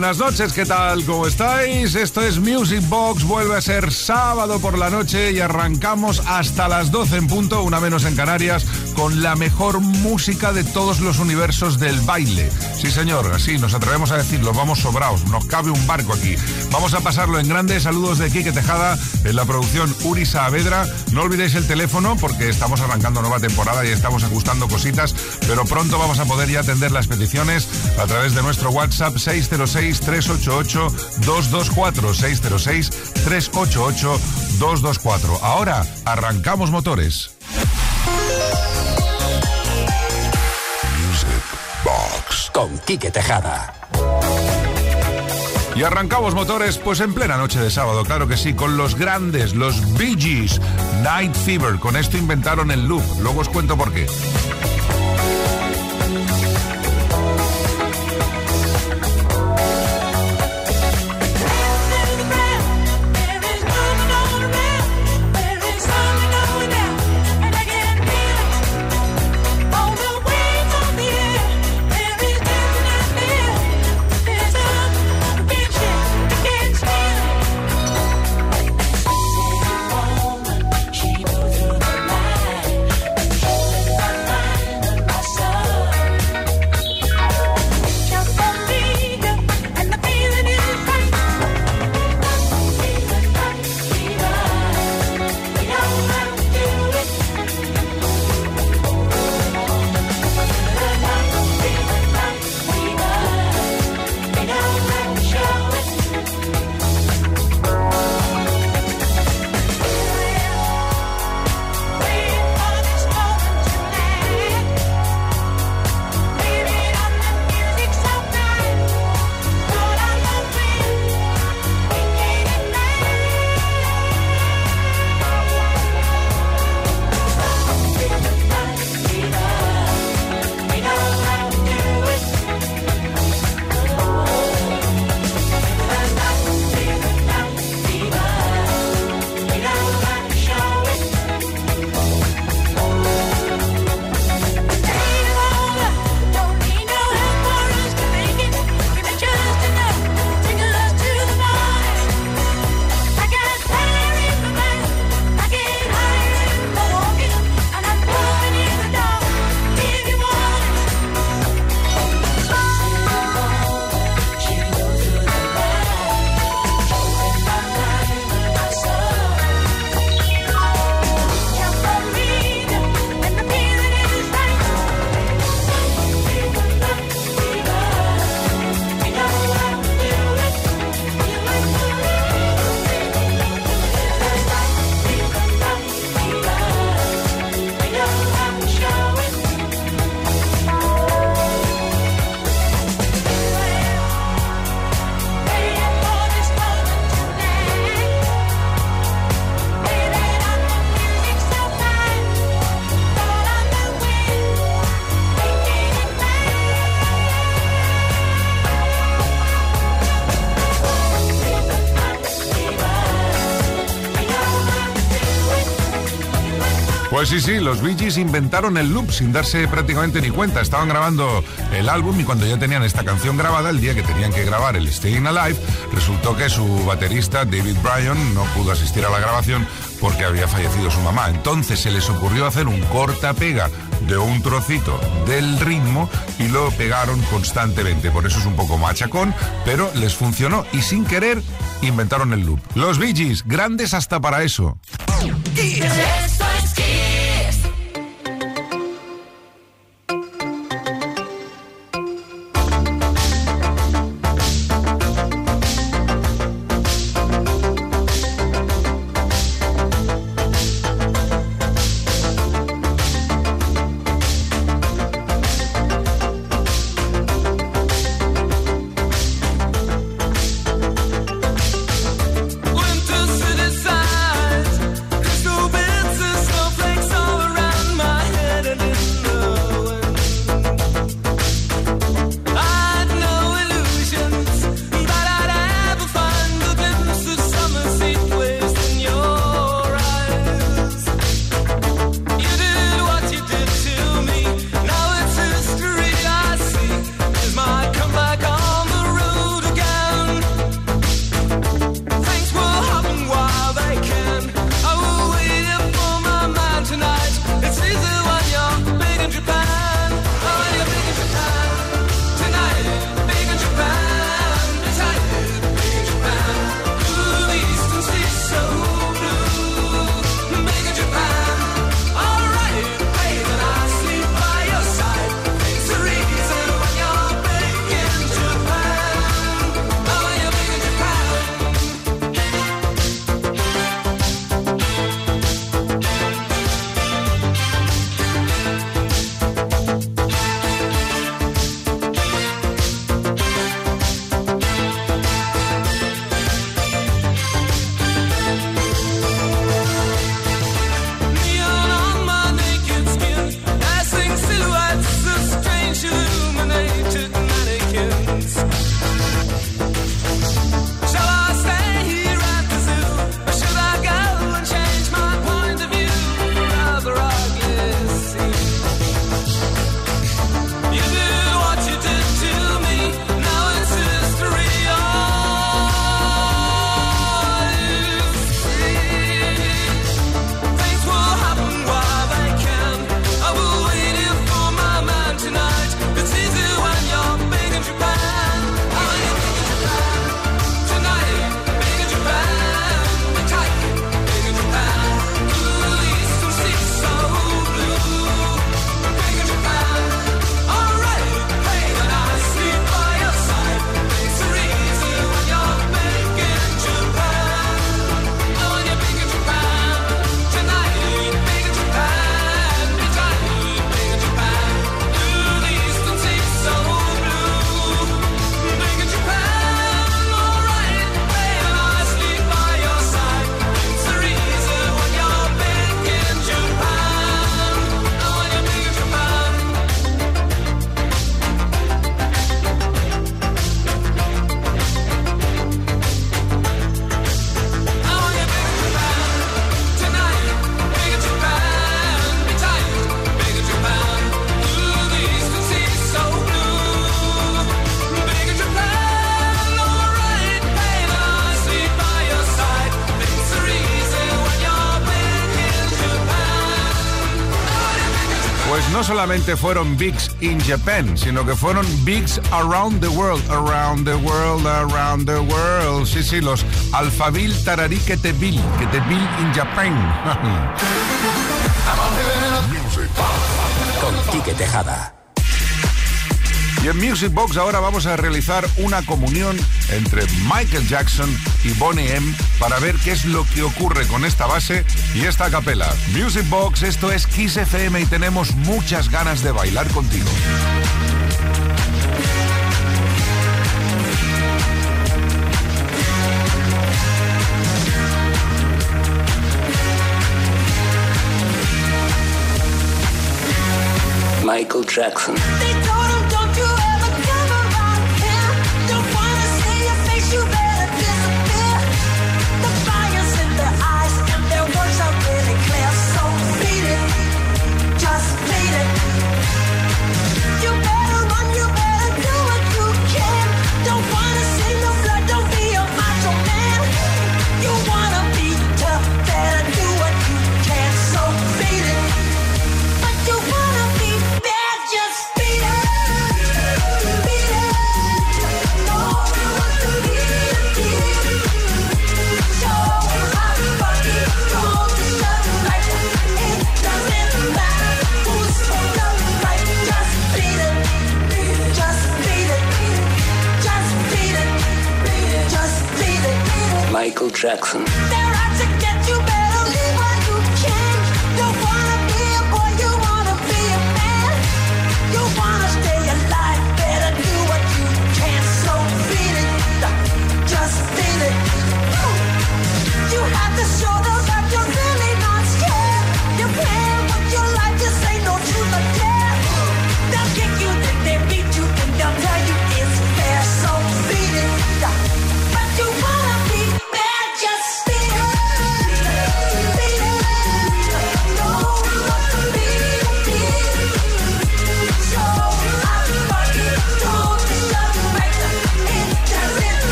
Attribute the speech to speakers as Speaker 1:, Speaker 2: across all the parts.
Speaker 1: Buenas noches, ¿qué tal? ¿Cómo estáis? Esto es Music Box, vuelve a ser sábado por la noche y arrancamos hasta las 12 en punto, una menos en Canarias, con la mejor música de todos los universos del baile. Sí, señor, así nos atrevemos a decirlo, vamos sobraos, nos cabe un barco aquí. Vamos a pasarlo en grandes saludos de Quique Tejada, en la producción Uri Saavedra. No olvidéis el teléfono porque estamos arrancando nueva temporada y estamos ajustando cositas, pero pronto vamos a poder ya atender las peticiones a través de nuestro WhatsApp 606-388-224. 606-388-224. Ahora arrancamos motores.
Speaker 2: Con Quique Tejada.
Speaker 1: Y arrancamos motores pues en plena noche de sábado, claro que sí, con los grandes, los Bee Night Fever. Con esto inventaron el loop. Luego os cuento por qué. Sí, sí, los Bee Gees inventaron el loop sin darse prácticamente ni cuenta. Estaban grabando el álbum y cuando ya tenían esta canción grabada, el día que tenían que grabar el Staying Alive, resultó que su baterista David Bryan no pudo asistir a la grabación porque había fallecido su mamá. Entonces se les ocurrió hacer un corta-pega de un trocito del ritmo y lo pegaron constantemente. Por eso es un poco machacón, pero les funcionó y sin querer inventaron el loop. Los Bee Gees, grandes hasta para eso. Solamente fueron bigs in Japan, sino que fueron bigs around the world, around the world, around the world. Sí, sí, los Alfabil Tararí que te bill, que te bill in Japan.
Speaker 2: Con Quique Tejada.
Speaker 1: Y en Music Box ahora vamos a realizar una comunión entre Michael Jackson y Bonnie M para ver qué es lo que ocurre con esta base y esta capela. Music Box, esto es Kiss FM y tenemos muchas ganas de bailar contigo.
Speaker 2: Michael Jackson.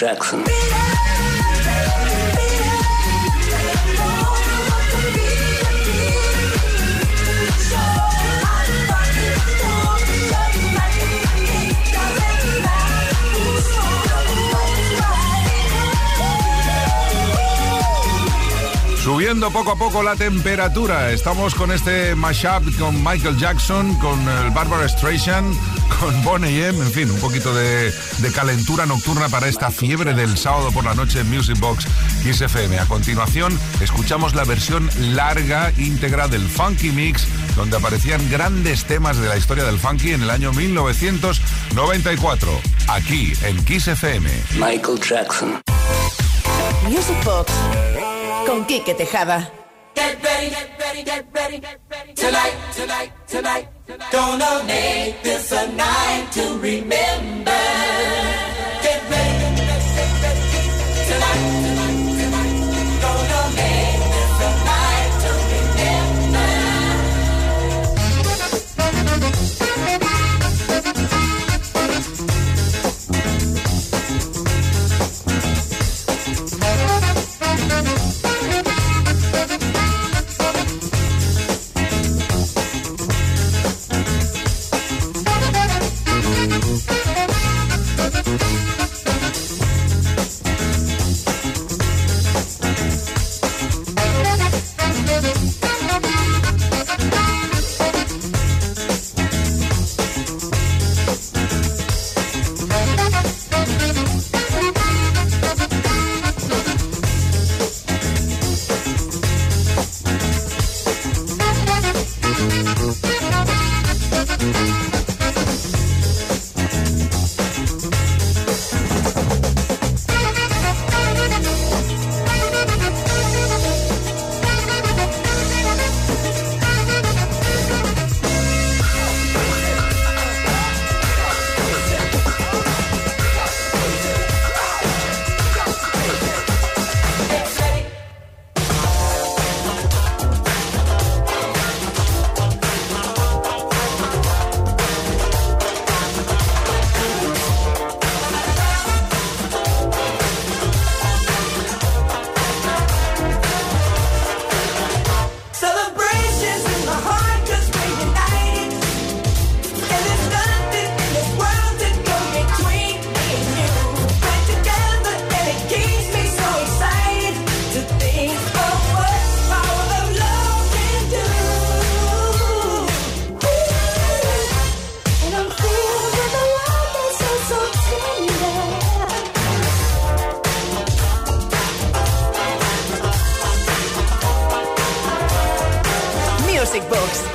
Speaker 2: Jackson.
Speaker 1: Subiendo poco a poco la temperatura. Estamos con este mashup con Michael Jackson, con el Barbara Streisand, con Bonnie M. En fin, un poquito de, de calentura nocturna para esta fiebre del sábado por la noche en Music Box Kiss FM. A continuación, escuchamos la versión larga íntegra del Funky Mix, donde aparecían grandes temas de la historia del funky en el año 1994. Aquí en Kiss FM.
Speaker 2: Michael Jackson.
Speaker 3: Music Box con Quique Tejada.
Speaker 4: Get ready, get ready, get ready, get ready. Tonight, tonight, tonight. Gonna make this a night to remember. Get ready, get ready. Tonight, tonight, tonight. Gonna make this a night to remember.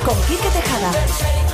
Speaker 3: Con Quique Tejada.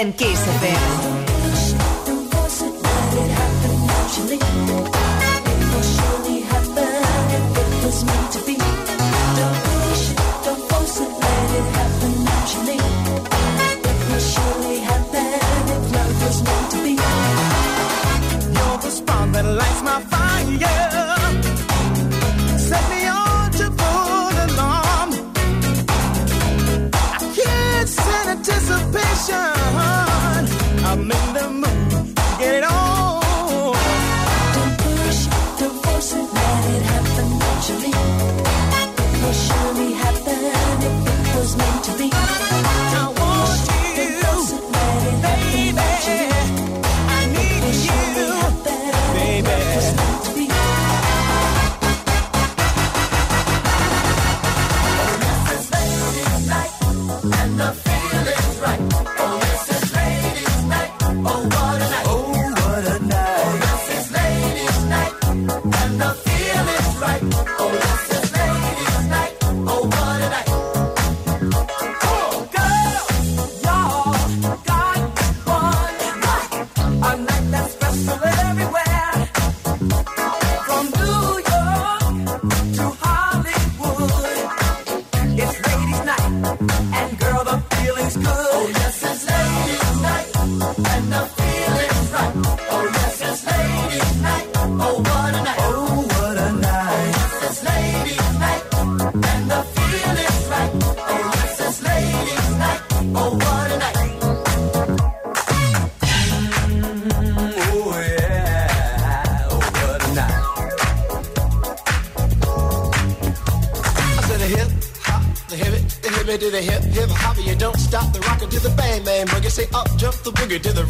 Speaker 3: En Kiss FM.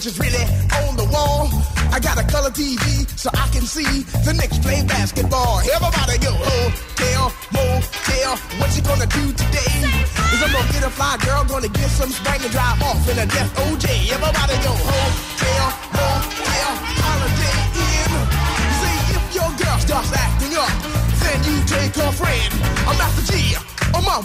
Speaker 5: which is really on the wall. I got a color TV so I can see the Knicks play basketball. Everybody go, oh, hotel, motel, what you gonna do today? Is I'm gonna get a fly girl, gonna get some spank and drive off in a death OJ. Everybody go, oh, hotel, motel, holiday in. See, if your girl starts acting up, then you take her friend. I'm Master G. I'm a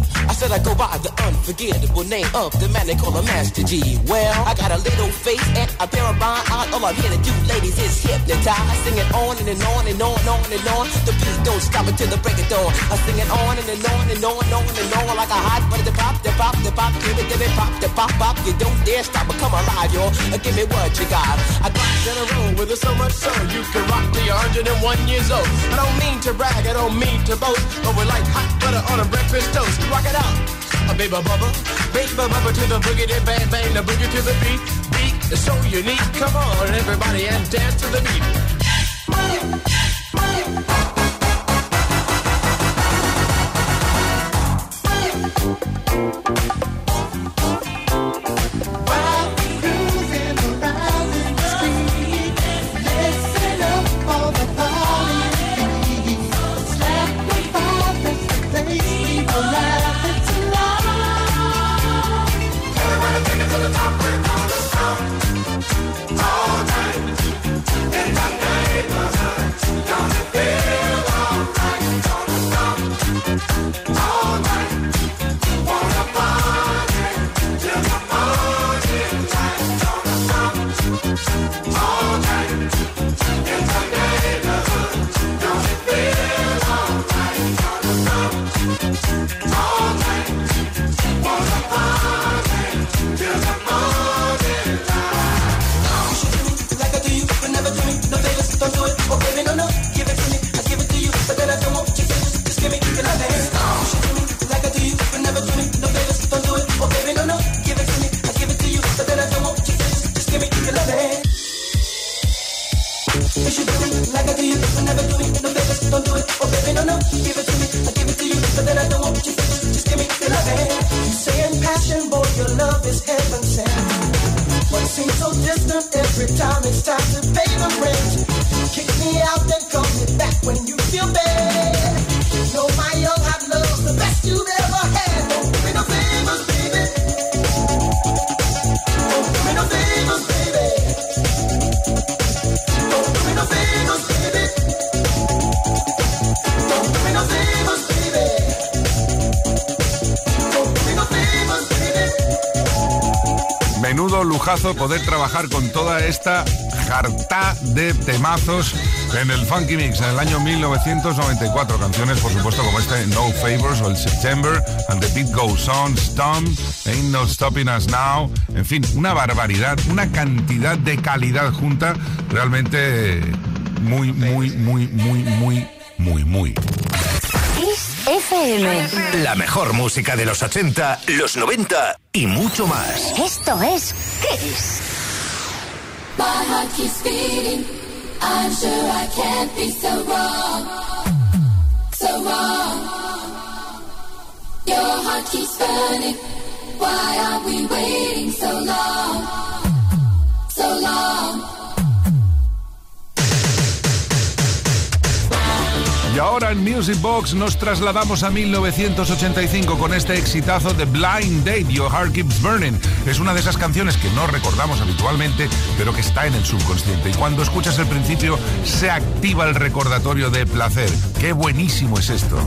Speaker 6: I said I go by the unforgettable name of the man they call a Master G. Well, I got a little face and a pair of rhyme eyes. All I'm here to do, ladies, is hypnotize. Sing it on and, and on and on and on and on. The beat don't stop until the break of dawn. I sing it on and, and on and on and on and on like a hot butter. The pop, the pop, the pop, give it, give it, pop, the pop, pop. You don't dare stop or come alive, yo. Uh, Give me what you got. I got in a room with it so much so you can rock till you're 101 years old. I don't mean to brag, I don't mean to boast, but we're like hot butter on a breakfast toast. Rock it out. A baby bubba, baby bubba to the boogie, then bang bang, the boogie to the beat. Beat is so unique. Come on, everybody, and dance to the beat. like
Speaker 1: Poder trabajar con toda esta jarta de temazos en el Funky Mix en el año 1994. Canciones, por supuesto, como este No Favors o el September, And the Beat Goes On, Stomp, Ain't No Stopping Us Now. En fin, una barbaridad, una cantidad de calidad junta realmente
Speaker 3: muy, muy, muy, muy, muy, muy, muy.
Speaker 7: FM.
Speaker 8: La mejor música de los 80, los 90 y mucho más.
Speaker 7: Esto es
Speaker 1: My heart keeps beating. I'm sure I can't be so wrong. So wrong. Your heart keeps burning. Why are we waiting so long?
Speaker 3: Ahora en Music Box nos trasladamos a 1985 con este exitazo de Blind Date, Your Heart Keeps Burning. Es una de esas canciones que no recordamos habitualmente, pero que está en el subconsciente. Y cuando escuchas el principio, se activa el recordatorio de placer. ¡Qué buenísimo es esto!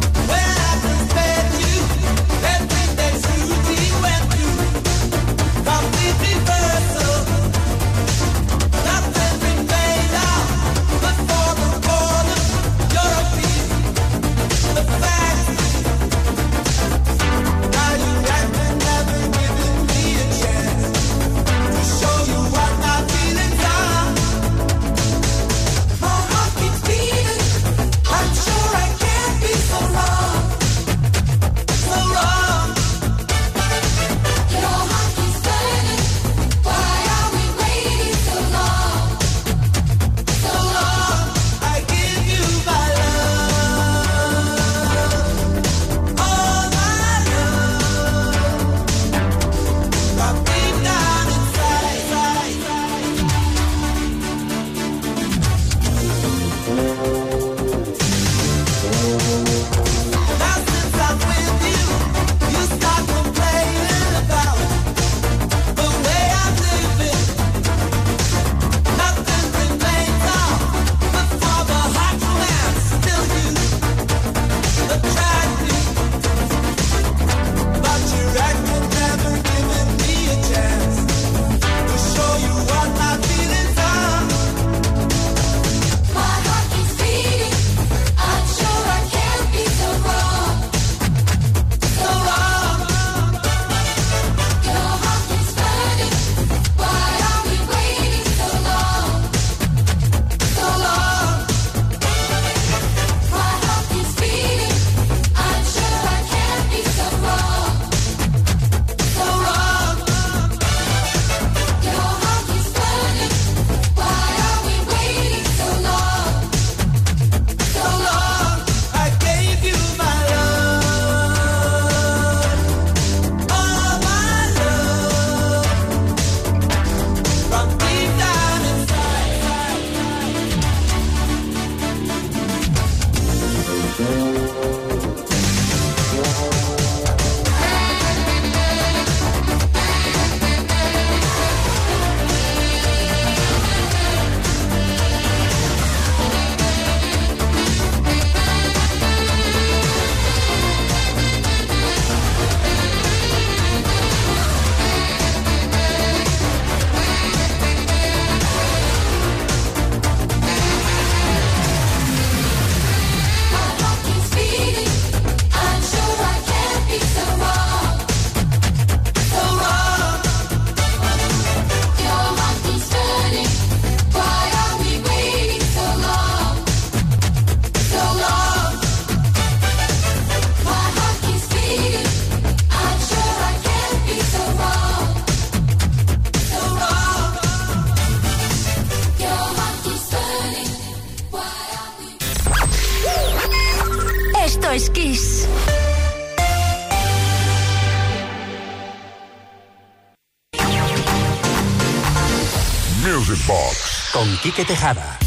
Speaker 8: Con Quique Tejada.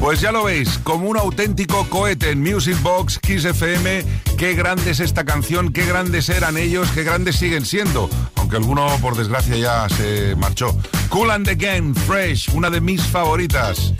Speaker 3: Pues ya lo veis, como un auténtico cohete en Music Box Kiss FM. Qué grande es esta canción, qué grandes eran ellos, qué grandes siguen siendo. Aunque alguno, por desgracia, ya se marchó. Cool and Again, Fresh, una de mis favoritas.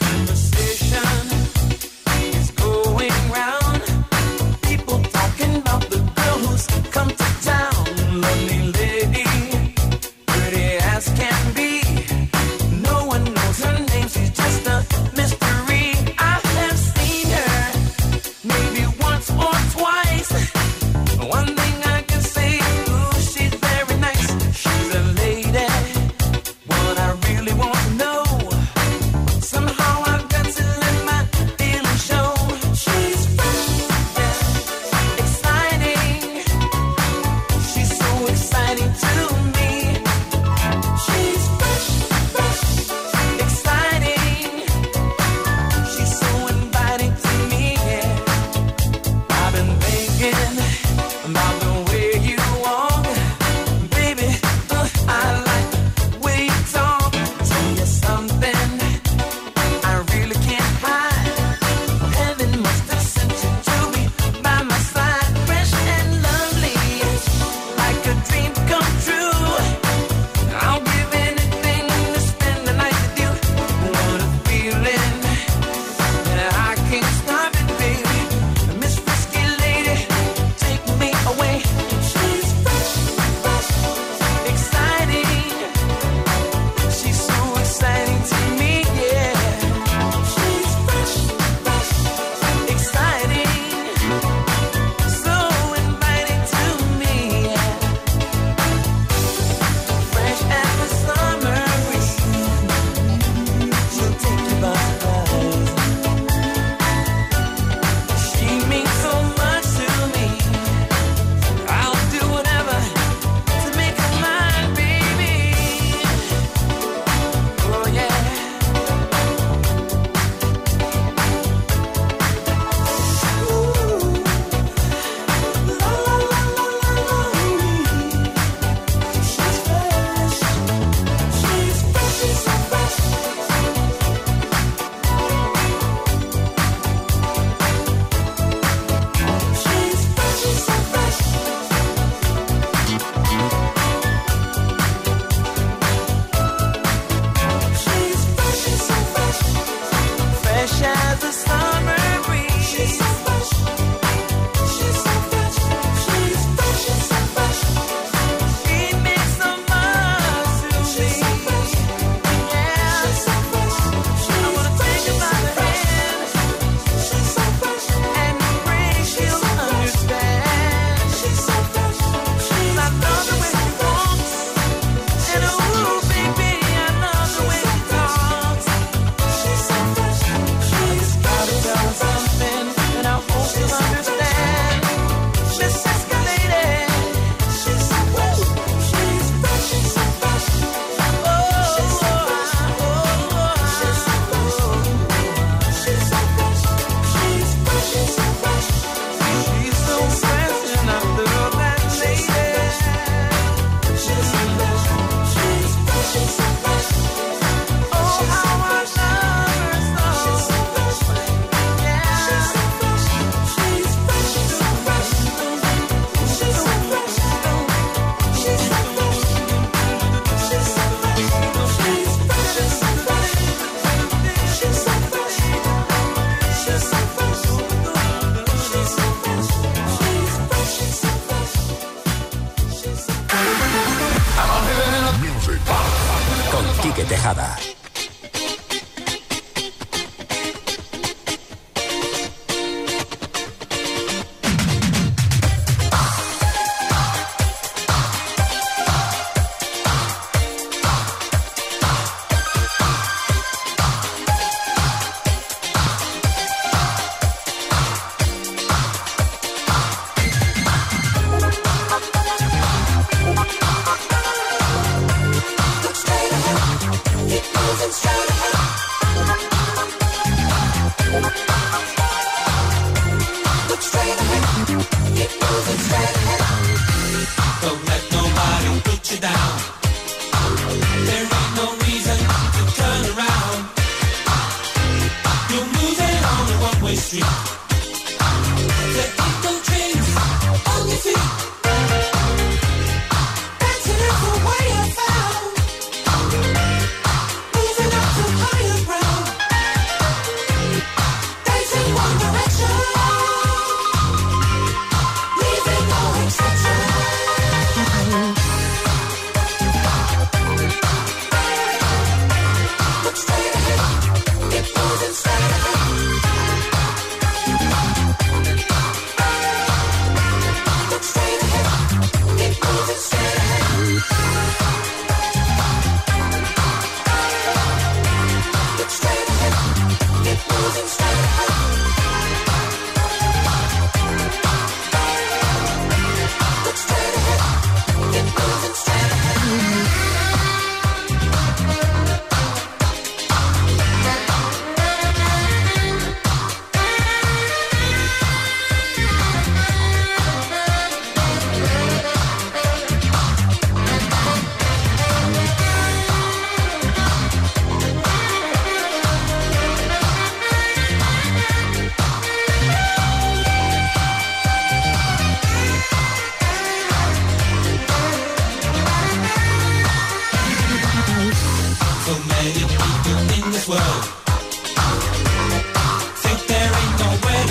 Speaker 9: Keep moving steady.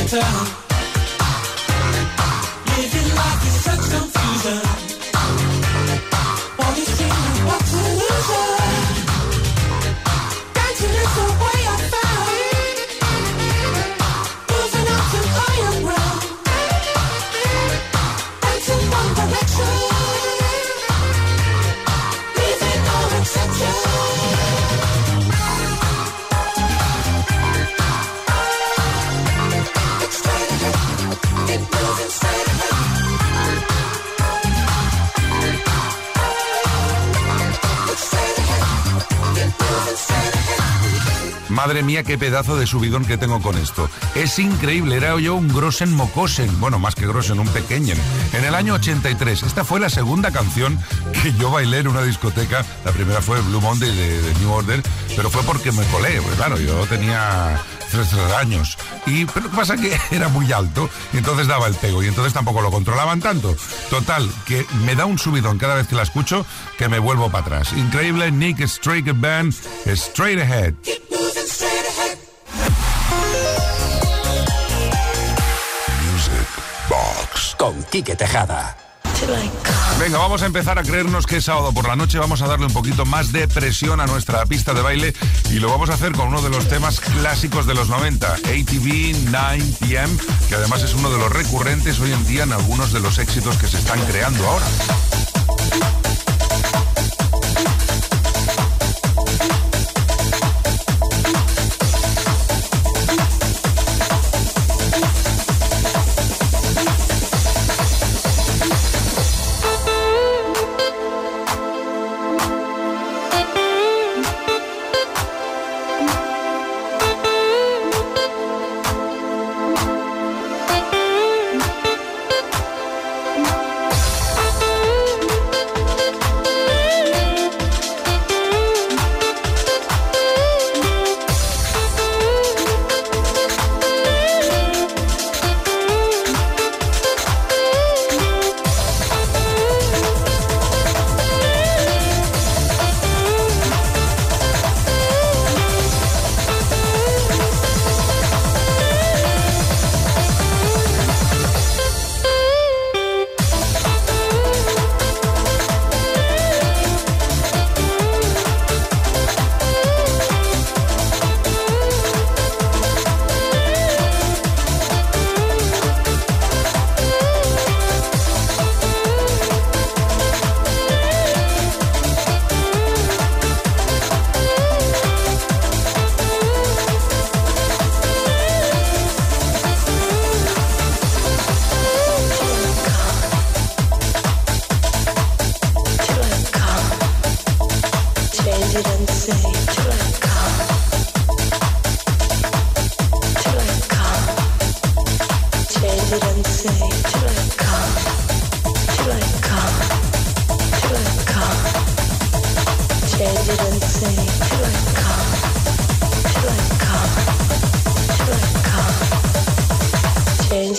Speaker 1: time mía, qué pedazo de subidón que tengo con esto. Es increíble, era yo un Grossen Mokosen, bueno, más que Grossen, un pequeñen. En el año 83, esta fue la segunda canción que yo bailé en una discoteca. La primera fue Blue Monday de, de New Order, pero fue porque me colé, claro, yo tenía tres años. Y, pero lo que pasa es que era muy alto y entonces daba el pego y entonces tampoco lo controlaban tanto. Total, que me da un subidón cada vez que la escucho que me vuelvo para atrás. Increíble Nick Straight Band, Straight Ahead.
Speaker 8: Con Quique Tejada.
Speaker 1: Venga, vamos a empezar a creernos que es sábado por la noche. Vamos a darle un poquito más de presión a nuestra pista de baile y lo vamos a hacer con uno de los temas clásicos de los 90, ATV 9 PM, que además es uno de los recurrentes hoy en día en algunos de los éxitos que se están creando ahora.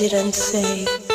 Speaker 2: it and say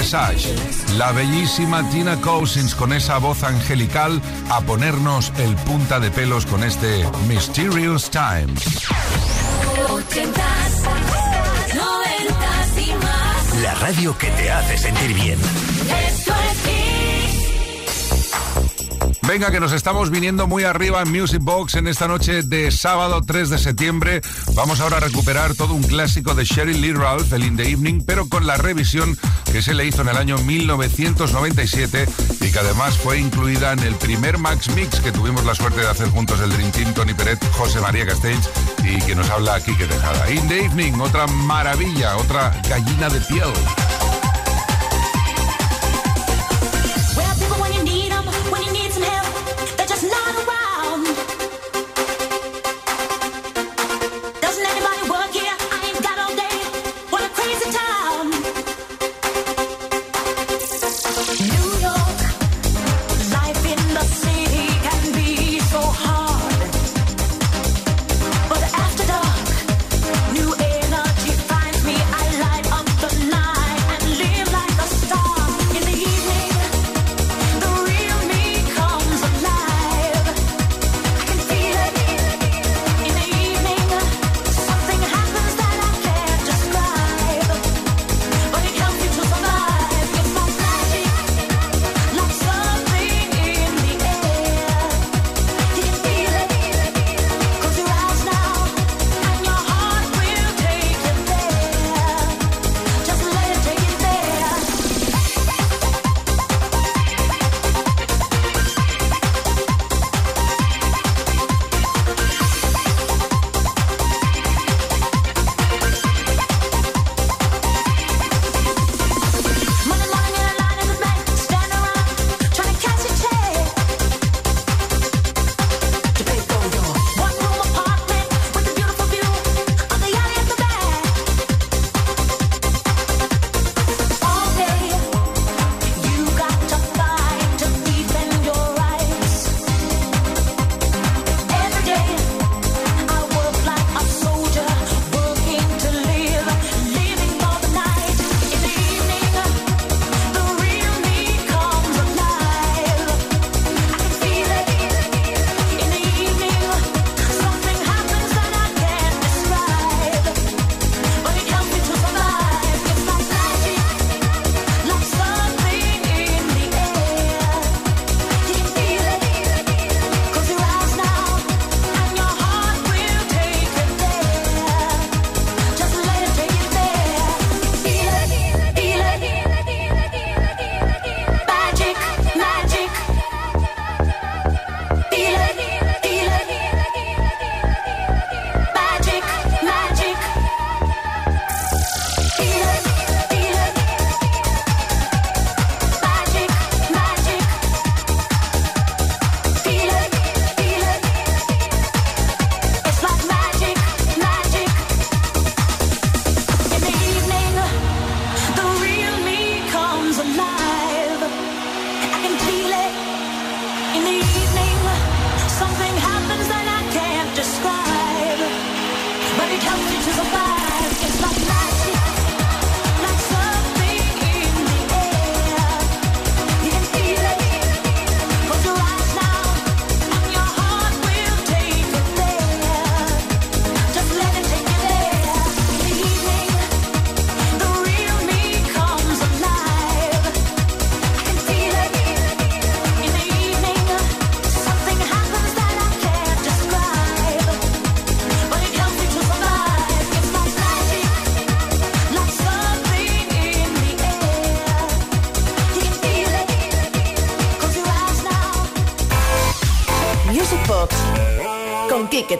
Speaker 2: de Sash, la bellísima Tina Cousins con esa voz angelical a ponernos el punta de pelos con este Mysterious Times.
Speaker 8: La radio que te hace sentir bien.
Speaker 2: Venga, que nos estamos viniendo muy arriba en Music Box en esta noche de sábado 3 de septiembre. Vamos ahora a recuperar todo un clásico de Sherry Lee Ralph, el In the Evening, pero con la revisión que se le hizo en el año 1997 y que además fue incluida en el primer Max Mix que tuvimos la suerte de hacer juntos el Dream Team, Tony Peret, José María Castells y que nos habla aquí que Tejada. In the Evening, otra maravilla, otra gallina de piel.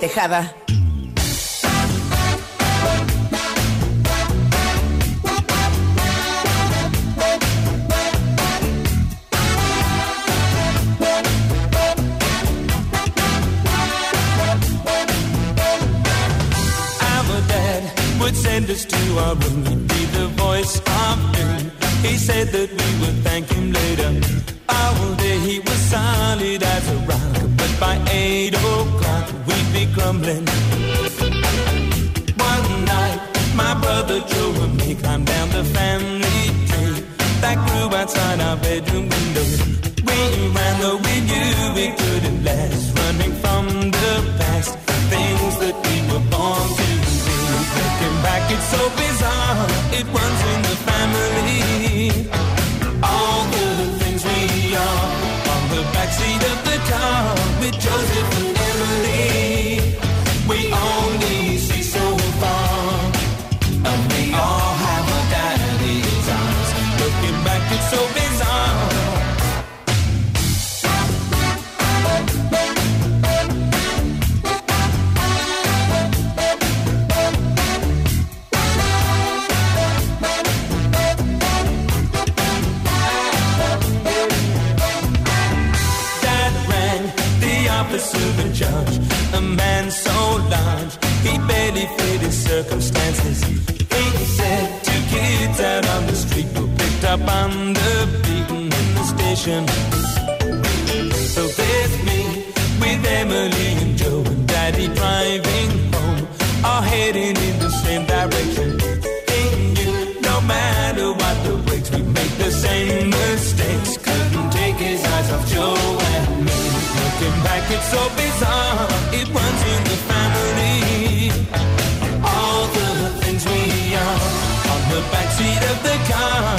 Speaker 10: Tejada.
Speaker 11: send us to our room. He'd be the voice of doom. He said that we would thank him later. Oh, All day he was solid as a rock, but by eight o'clock we'd be crumbling. One night, my brother Joe and me climbed down the family tree that grew outside our bedroom window. We ran though we knew we couldn't last, running from the past, things that we were born to see. Looking back, it's so bizarre, it runs in the family. Circumstances. He said two kids out on the street were picked up on the beaten in the station. So there's me with Emily and Joe and Daddy driving home, all heading in the same direction. He knew no matter what the breaks, we make the same mistakes. Couldn't take his eyes off Joe and me. Looking back, it's so bizarre. It runs in the family. the
Speaker 1: kind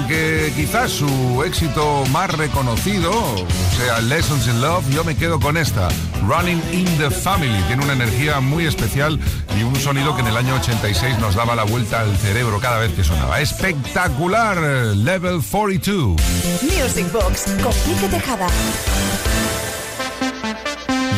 Speaker 1: aunque quizás su éxito más reconocido sea Lessons in Love, yo me quedo con esta, Running in the Family. Tiene una energía muy especial y un sonido que en el año 86 nos daba la vuelta al cerebro cada vez que sonaba. Espectacular, Level 42.
Speaker 3: Music Box con Tejada.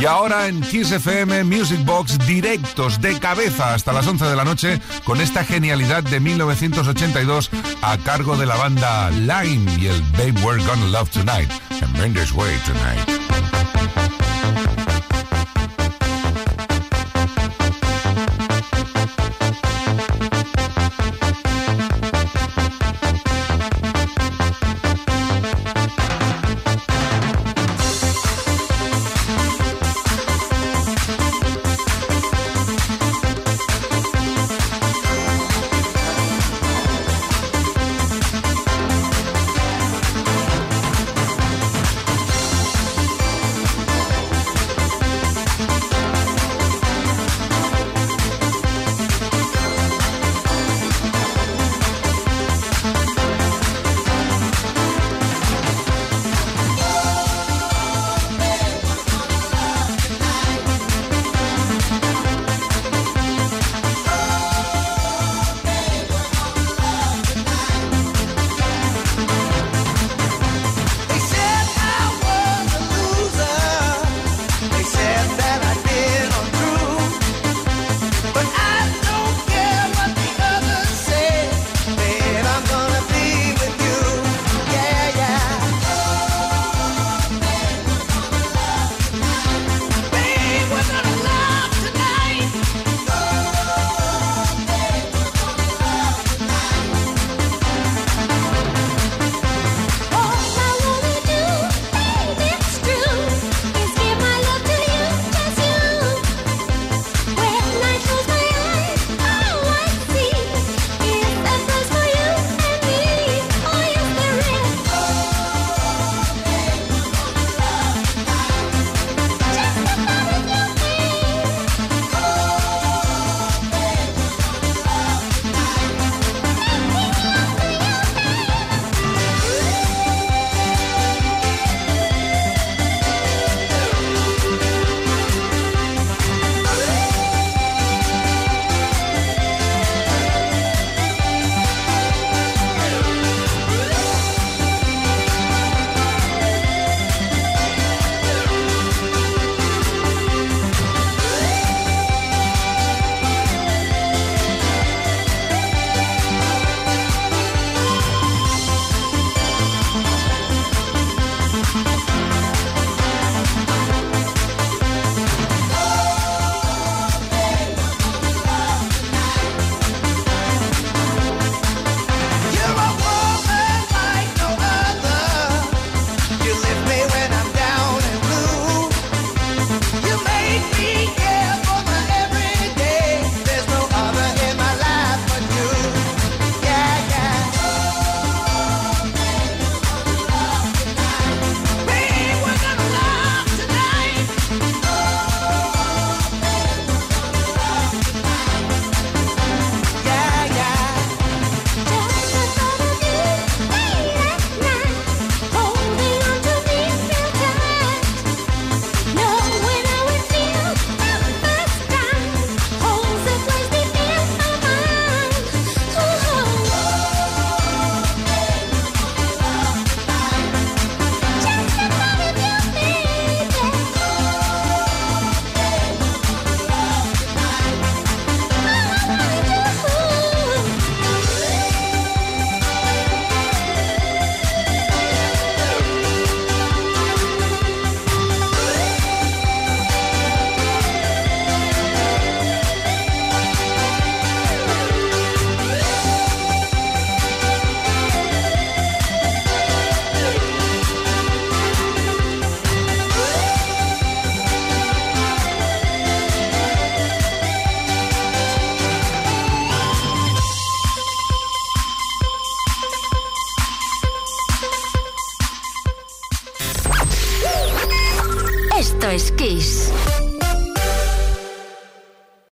Speaker 1: Y ahora en Kiss FM Music Box directos de cabeza hasta las 11 de la noche con esta genialidad de 1982 a cargo de la banda Lime y el Babe We're Gonna Love Tonight, Tremendous Way Tonight.